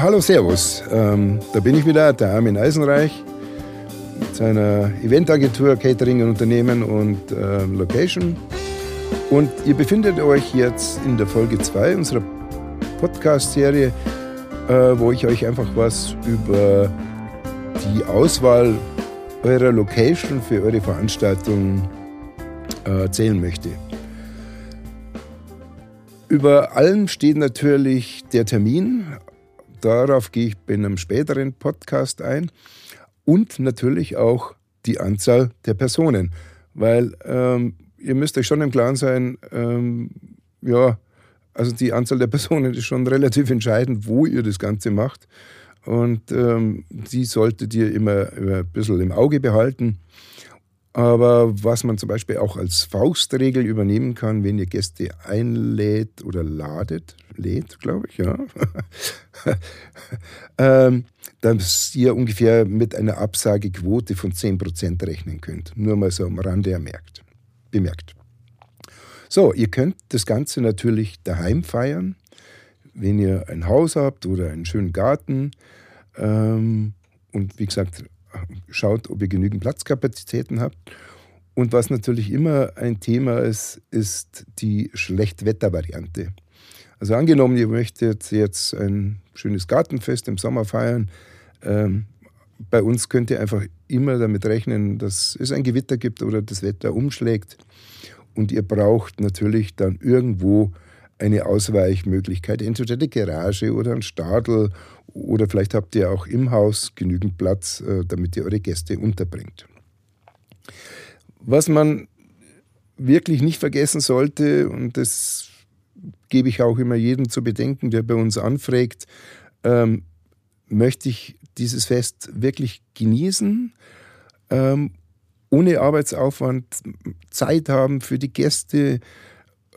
Hallo, Servus. Ähm, da bin ich wieder, der Armin Eisenreich mit seiner Eventagentur, Catering und Unternehmen und ähm, Location. Und ihr befindet euch jetzt in der Folge 2 unserer Podcast-Serie, äh, wo ich euch einfach was über die Auswahl eurer Location für eure Veranstaltung äh, erzählen möchte. Über allem steht natürlich der Termin. Darauf gehe ich in einem späteren Podcast ein. Und natürlich auch die Anzahl der Personen. Weil ähm, ihr müsst euch schon im Klaren sein, ähm, ja, also die Anzahl der Personen ist schon relativ entscheidend, wo ihr das Ganze macht. Und ähm, die solltet ihr immer, immer ein bisschen im Auge behalten. Aber was man zum Beispiel auch als Faustregel übernehmen kann, wenn ihr Gäste einlädt oder ladet, lädt, glaube ich, ja, ähm, dass ihr ungefähr mit einer Absagequote von 10% rechnen könnt. Nur mal so am Rande ermerkt, bemerkt. So, ihr könnt das Ganze natürlich daheim feiern, wenn ihr ein Haus habt oder einen schönen Garten. Ähm, und wie gesagt, schaut, ob ihr genügend Platzkapazitäten habt. Und was natürlich immer ein Thema ist, ist die Schlechtwettervariante. Also angenommen, ihr möchtet jetzt ein schönes Gartenfest im Sommer feiern. Ähm, bei uns könnt ihr einfach immer damit rechnen, dass es ein Gewitter gibt oder das Wetter umschlägt. Und ihr braucht natürlich dann irgendwo eine Ausweichmöglichkeit, entweder die Garage oder ein Stadel oder vielleicht habt ihr auch im Haus genügend Platz, äh, damit ihr eure Gäste unterbringt. Was man wirklich nicht vergessen sollte, und das gebe ich auch immer jedem zu bedenken, der bei uns anfragt, ähm, möchte ich dieses Fest wirklich genießen, ähm, ohne Arbeitsaufwand, Zeit haben für die Gäste,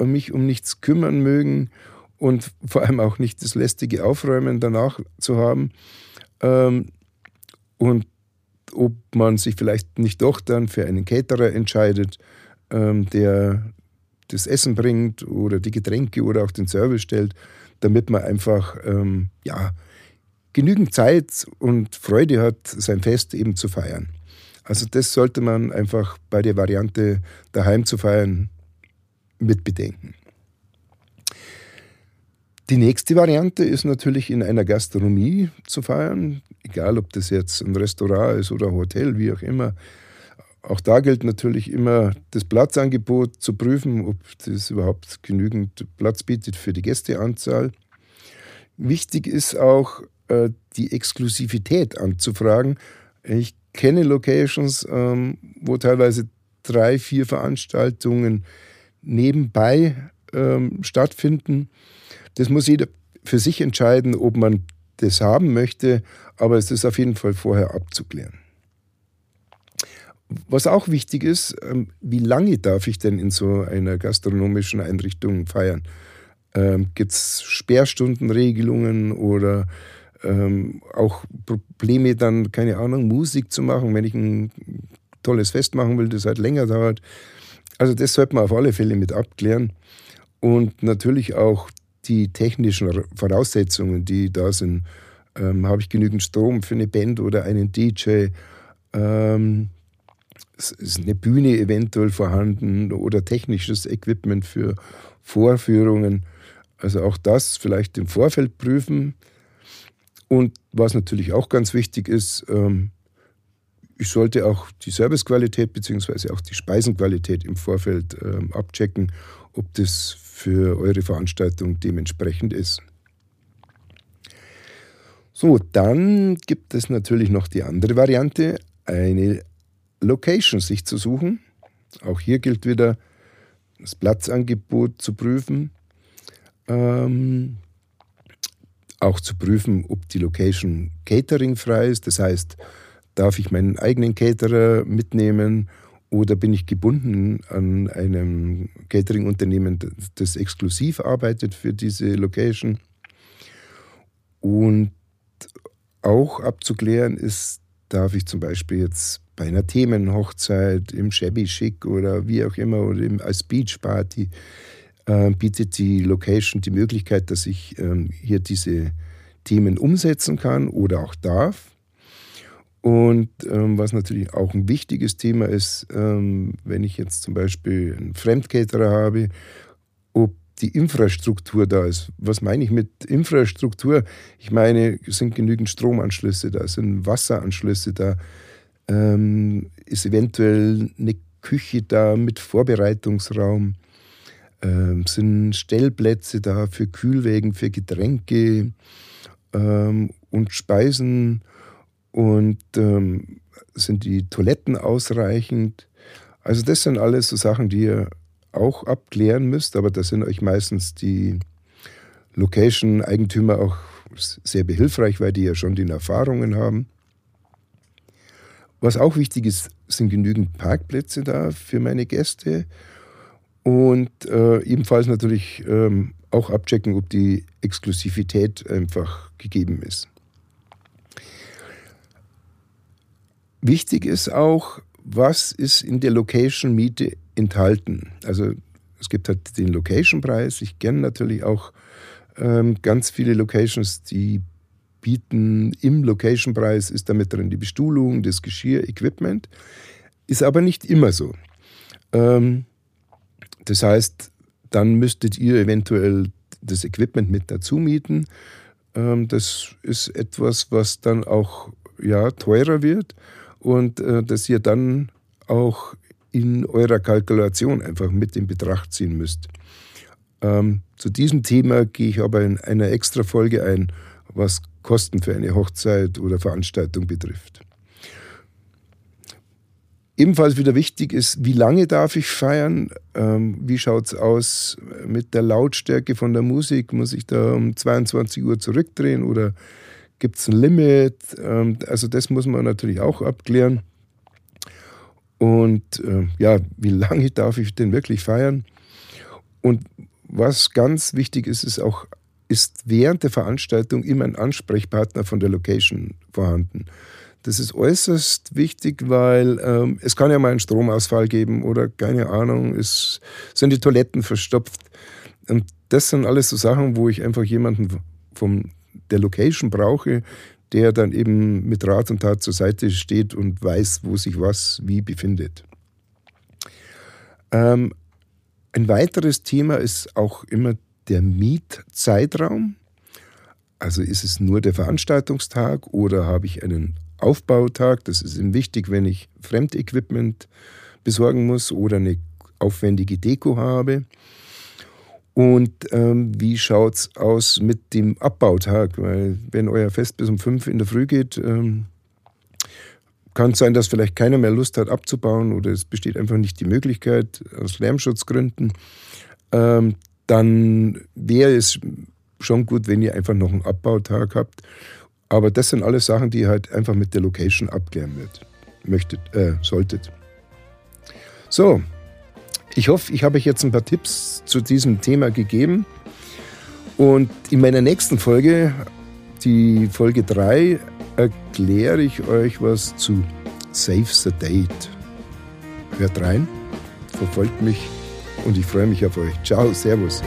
mich um nichts kümmern mögen und vor allem auch nicht das lästige Aufräumen danach zu haben. Ähm, und ob man sich vielleicht nicht doch dann für einen Caterer entscheidet, ähm, der das Essen bringt oder die Getränke oder auch den Service stellt, damit man einfach ähm, ja, genügend Zeit und Freude hat, sein Fest eben zu feiern. Also das sollte man einfach bei der Variante daheim zu feiern mit bedenken. Die nächste Variante ist natürlich in einer Gastronomie zu feiern, egal ob das jetzt ein Restaurant ist oder ein Hotel, wie auch immer. Auch da gilt natürlich immer das Platzangebot zu prüfen, ob das überhaupt genügend Platz bietet für die Gästeanzahl. Wichtig ist auch, äh, die Exklusivität anzufragen. Ich kenne Locations, ähm, wo teilweise drei, vier Veranstaltungen nebenbei ähm, stattfinden. Das muss jeder für sich entscheiden, ob man das haben möchte, aber es ist auf jeden Fall vorher abzuklären. Was auch wichtig ist, ähm, wie lange darf ich denn in so einer gastronomischen Einrichtung feiern? Ähm, Gibt es Sperrstundenregelungen oder ähm, auch Probleme, dann, keine Ahnung, Musik zu machen, wenn ich ein tolles Fest machen will, das halt länger dauert? Also das sollte man auf alle Fälle mit abklären. Und natürlich auch die technischen Voraussetzungen, die da sind. Ähm, Habe ich genügend Strom für eine Band oder einen DJ? Ähm, ist eine Bühne eventuell vorhanden oder technisches Equipment für Vorführungen? Also auch das vielleicht im Vorfeld prüfen. Und was natürlich auch ganz wichtig ist, ähm, ich sollte auch die Servicequalität bzw. auch die Speisenqualität im Vorfeld ähm, abchecken, ob das für eure Veranstaltung dementsprechend ist. So, dann gibt es natürlich noch die andere Variante, eine Location sich zu suchen. Auch hier gilt wieder, das Platzangebot zu prüfen. Ähm, auch zu prüfen, ob die Location cateringfrei ist. Das heißt, darf ich meinen eigenen Caterer mitnehmen oder bin ich gebunden an einem Catering-Unternehmen, das exklusiv arbeitet für diese Location? Und auch abzuklären ist, darf ich zum Beispiel jetzt bei einer Themenhochzeit im Shabby Chic oder wie auch immer oder als Beachparty äh, bietet die Location die Möglichkeit, dass ich ähm, hier diese, Themen umsetzen kann oder auch darf. Und ähm, was natürlich auch ein wichtiges Thema ist, ähm, wenn ich jetzt zum Beispiel einen Fremdcaterer habe, ob die Infrastruktur da ist. Was meine ich mit Infrastruktur? Ich meine, sind genügend Stromanschlüsse da, sind Wasseranschlüsse da, ähm, ist eventuell eine Küche da mit Vorbereitungsraum, ähm, sind Stellplätze da für Kühlwägen, für Getränke ähm, und Speisen und ähm, sind die Toiletten ausreichend. Also das sind alles so Sachen, die ihr auch abklären müsst, aber da sind euch meistens die Location-Eigentümer auch sehr behilfreich, weil die ja schon die Erfahrungen haben. Was auch wichtig ist, sind genügend Parkplätze da für meine Gäste und äh, ebenfalls natürlich ähm, auch abchecken, ob die Exklusivität einfach gegeben ist. Wichtig ist auch, was ist in der Location-Miete enthalten. Also es gibt halt den Location-Preis. Ich kenne natürlich auch ähm, ganz viele Locations, die bieten im Location-Preis, ist damit drin die Bestuhlung, das Geschirr, Equipment. Ist aber nicht immer so. Ähm, das heißt, dann müsstet ihr eventuell das Equipment mit dazu mieten. Ähm, das ist etwas, was dann auch ja, teurer wird und äh, das ihr dann auch in eurer Kalkulation einfach mit in Betracht ziehen müsst. Ähm, zu diesem Thema gehe ich aber in einer extra Folge ein, was Kosten für eine Hochzeit oder Veranstaltung betrifft. Ebenfalls wieder wichtig ist, wie lange darf ich feiern? Ähm, wie schaut es aus mit der Lautstärke von der Musik? Muss ich da um 22 Uhr zurückdrehen oder gibt es ein Limit? Ähm, also das muss man natürlich auch abklären. Und äh, ja, wie lange darf ich denn wirklich feiern? Und was ganz wichtig ist, ist auch, ist während der Veranstaltung immer ein Ansprechpartner von der Location vorhanden. Das ist äußerst wichtig, weil ähm, es kann ja mal einen Stromausfall geben oder keine Ahnung, es sind die Toiletten verstopft. Und das sind alles so Sachen, wo ich einfach jemanden von der Location brauche, der dann eben mit Rat und Tat zur Seite steht und weiß, wo sich was wie befindet. Ähm, ein weiteres Thema ist auch immer der Mietzeitraum. Also ist es nur der Veranstaltungstag oder habe ich einen Aufbautag? Das ist eben wichtig, wenn ich Fremdequipment besorgen muss oder eine aufwendige Deko habe. Und ähm, wie schaut es aus mit dem Abbautag? Weil wenn euer Fest bis um fünf in der Früh geht, ähm, kann es sein, dass vielleicht keiner mehr Lust hat abzubauen oder es besteht einfach nicht die Möglichkeit aus Lärmschutzgründen. Ähm, dann wäre es schon gut, wenn ihr einfach noch einen Abbautag habt. Aber das sind alles Sachen, die ihr halt einfach mit der Location abklären möchtet, äh, solltet. So, ich hoffe, ich habe euch jetzt ein paar Tipps zu diesem Thema gegeben. Und in meiner nächsten Folge, die Folge 3, erkläre ich euch was zu Save the Date. Hört rein, verfolgt mich und ich freue mich auf euch. Ciao, Servus.